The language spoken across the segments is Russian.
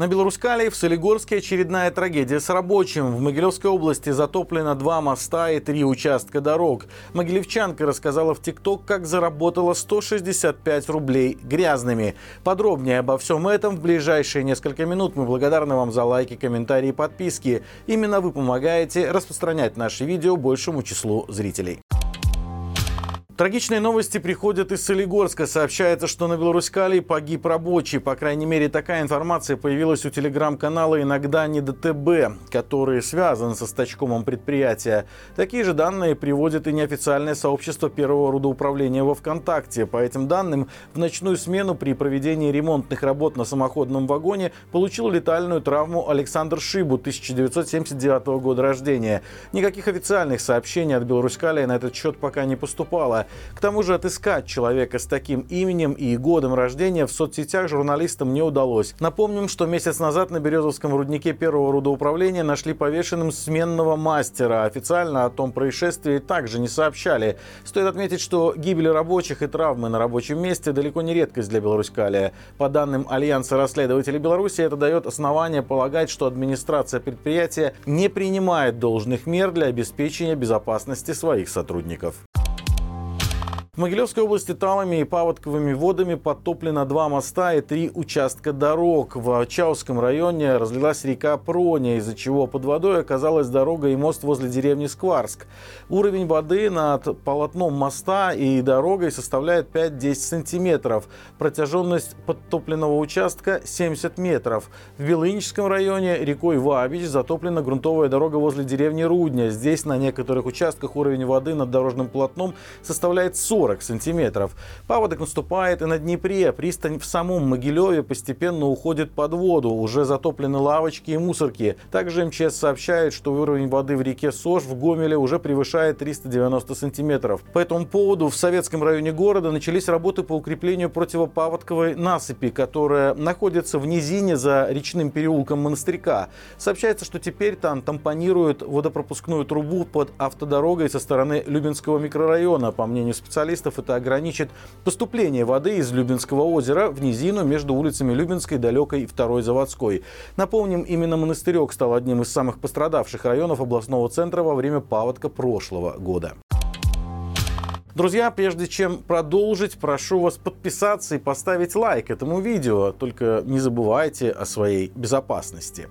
На Белорускале в Солигорске очередная трагедия с рабочим. В Могилевской области затоплено два моста и три участка дорог. Могилевчанка рассказала в ТикТок, как заработала 165 рублей грязными. Подробнее обо всем этом в ближайшие несколько минут. Мы благодарны вам за лайки, комментарии и подписки. Именно вы помогаете распространять наши видео большему числу зрителей. Трагичные новости приходят из Солигорска. Сообщается, что на Беларуськалии погиб рабочий. По крайней мере, такая информация появилась у телеграм-канала «Иногда не ДТБ», который связан со стачкомом предприятия. Такие же данные приводит и неофициальное сообщество первого рудоуправления во ВКонтакте. По этим данным, в ночную смену при проведении ремонтных работ на самоходном вагоне получил летальную травму Александр Шибу, 1979 года рождения. Никаких официальных сообщений от Беларуськалия на этот счет пока не поступало. К тому же отыскать человека с таким именем и годом рождения в соцсетях журналистам не удалось. Напомним, что месяц назад на Березовском руднике первого рудоуправления нашли повешенным сменного мастера. Официально о том происшествии также не сообщали. Стоит отметить, что гибель рабочих и травмы на рабочем месте далеко не редкость для Беларуськалия. По данным Альянса расследователей Беларуси, это дает основание полагать, что администрация предприятия не принимает должных мер для обеспечения безопасности своих сотрудников. В Могилевской области талами и паводковыми водами подтоплено два моста и три участка дорог. В Чауском районе разлилась река Проня, из-за чего под водой оказалась дорога и мост возле деревни Скварск. Уровень воды над полотном моста и дорогой составляет 5-10 сантиметров. Протяженность подтопленного участка 70 метров. В Белыническом районе рекой Вабич затоплена грунтовая дорога возле деревни Рудня. Здесь на некоторых участках уровень воды над дорожным полотном составляет 40 40 сантиметров. Паводок наступает и на Днепре. Пристань в самом Могилеве постепенно уходит под воду. Уже затоплены лавочки и мусорки. Также МЧС сообщает, что уровень воды в реке Сош в Гомеле уже превышает 390 сантиметров. По этому поводу в советском районе города начались работы по укреплению противопаводковой насыпи, которая находится в низине за речным переулком Монастырька. Сообщается, что теперь там тампонируют водопропускную трубу под автодорогой со стороны Любинского микрорайона. По мнению специалистов, специалистов это ограничит поступление воды из Любинского озера в низину между улицами Любинской, Далекой и Второй Заводской. Напомним, именно Монастырек стал одним из самых пострадавших районов областного центра во время паводка прошлого года. Друзья, прежде чем продолжить, прошу вас подписаться и поставить лайк этому видео. Только не забывайте о своей безопасности.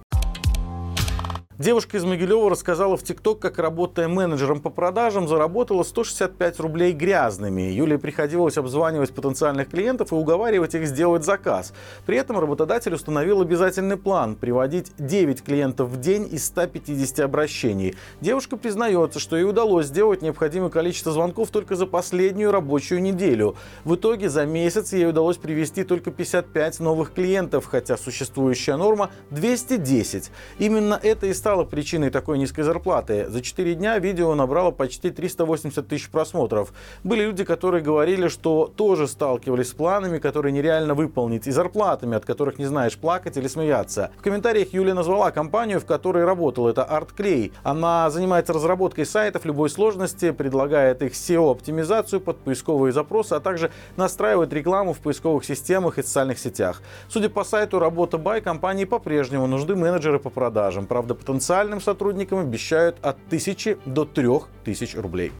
Девушка из Могилева рассказала в ТикТок, как, работая менеджером по продажам, заработала 165 рублей грязными. Юлии приходилось обзванивать потенциальных клиентов и уговаривать их сделать заказ. При этом работодатель установил обязательный план – приводить 9 клиентов в день из 150 обращений. Девушка признается, что ей удалось сделать необходимое количество звонков только за последнюю рабочую неделю. В итоге за месяц ей удалось привести только 55 новых клиентов, хотя существующая норма 210. Именно это и стало стало причиной такой низкой зарплаты. За 4 дня видео набрало почти 380 тысяч просмотров. Были люди, которые говорили, что тоже сталкивались с планами, которые нереально выполнить, и зарплатами, от которых не знаешь, плакать или смеяться. В комментариях Юлия назвала компанию, в которой работал. Это ArtClay. Она занимается разработкой сайтов любой сложности, предлагает их SEO-оптимизацию под поисковые запросы, а также настраивает рекламу в поисковых системах и социальных сетях. Судя по сайту работа Бай, компании по-прежнему нужны менеджеры по продажам. Правда, потенциально потенциальным сотрудникам обещают от 1000 до 3000 рублей.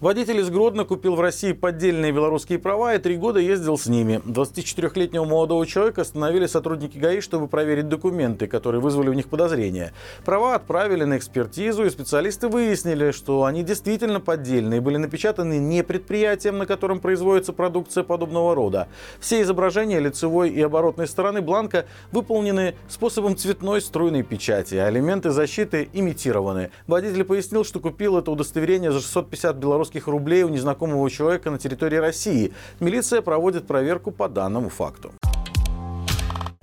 Водитель из Гродно купил в России поддельные белорусские права и три года ездил с ними. 24-летнего молодого человека остановили сотрудники ГАИ, чтобы проверить документы, которые вызвали у них подозрения. Права отправили на экспертизу, и специалисты выяснили, что они действительно поддельные, были напечатаны не предприятием, на котором производится продукция подобного рода. Все изображения лицевой и оборотной стороны бланка выполнены способом цветной струйной печати, а элементы защиты имитированы. Водитель пояснил, что купил это удостоверение за 650 белорусских белорусских рублей у незнакомого человека на территории России. Милиция проводит проверку по данному факту.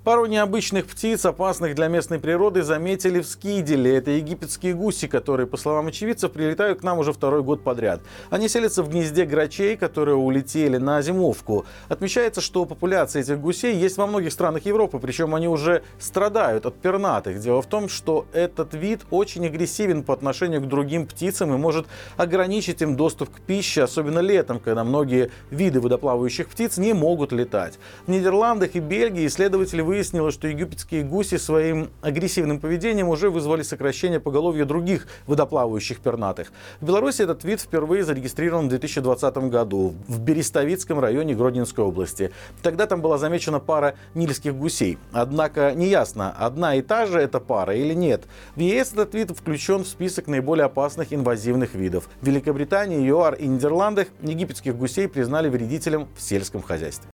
Пару необычных птиц, опасных для местной природы, заметили в Скиделе. Это египетские гуси, которые, по словам очевидцев, прилетают к нам уже второй год подряд. Они селятся в гнезде грачей, которые улетели на зимовку. Отмечается, что популяция этих гусей есть во многих странах Европы, причем они уже страдают от пернатых. Дело в том, что этот вид очень агрессивен по отношению к другим птицам и может ограничить им доступ к пище, особенно летом, когда многие виды водоплавающих птиц не могут летать. В Нидерландах и Бельгии исследователи выяснилось, что египетские гуси своим агрессивным поведением уже вызвали сокращение поголовья других водоплавающих пернатых. В Беларуси этот вид впервые зарегистрирован в 2020 году в Берестовицком районе Гродненской области. Тогда там была замечена пара нильских гусей. Однако неясно, одна и та же эта пара или нет. В ЕС этот вид включен в список наиболее опасных инвазивных видов. В Великобритании, ЮАР и Нидерландах египетских гусей признали вредителем в сельском хозяйстве.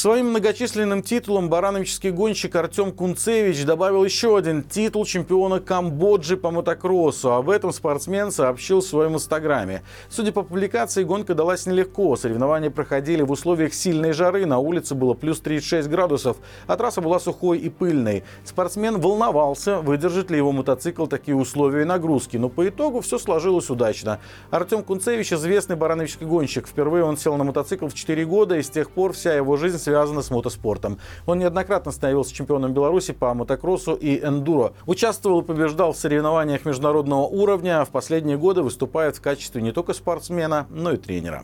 Своим многочисленным титулам барановический гонщик Артем Кунцевич добавил еще один титул чемпиона Камбоджи по мотокроссу. Об этом спортсмен сообщил в своем инстаграме. Судя по публикации, гонка далась нелегко. Соревнования проходили в условиях сильной жары. На улице было плюс 36 градусов, а трасса была сухой и пыльной. Спортсмен волновался, выдержит ли его мотоцикл такие условия и нагрузки. Но по итогу все сложилось удачно. Артем Кунцевич известный барановический гонщик. Впервые он сел на мотоцикл в 4 года, и с тех пор вся его жизнь связано с мотоспортом. Он неоднократно становился чемпионом Беларуси по мотокроссу и эндуро. Участвовал и побеждал в соревнованиях международного уровня, а в последние годы выступает в качестве не только спортсмена, но и тренера.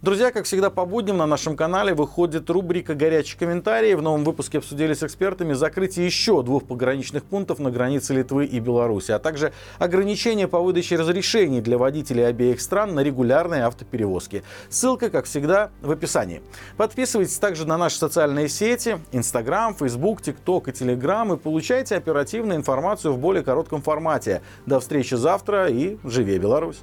Друзья, как всегда по будням на нашем канале выходит рубрика «Горячие комментарии». В новом выпуске обсудили с экспертами закрытие еще двух пограничных пунктов на границе Литвы и Беларуси, а также ограничения по выдаче разрешений для водителей обеих стран на регулярные автоперевозки. Ссылка, как всегда, в описании. Подписывайтесь также на наши социальные сети – Instagram, Facebook, TikTok и Telegram и получайте оперативную информацию в более коротком формате. До встречи завтра и живи Беларусь!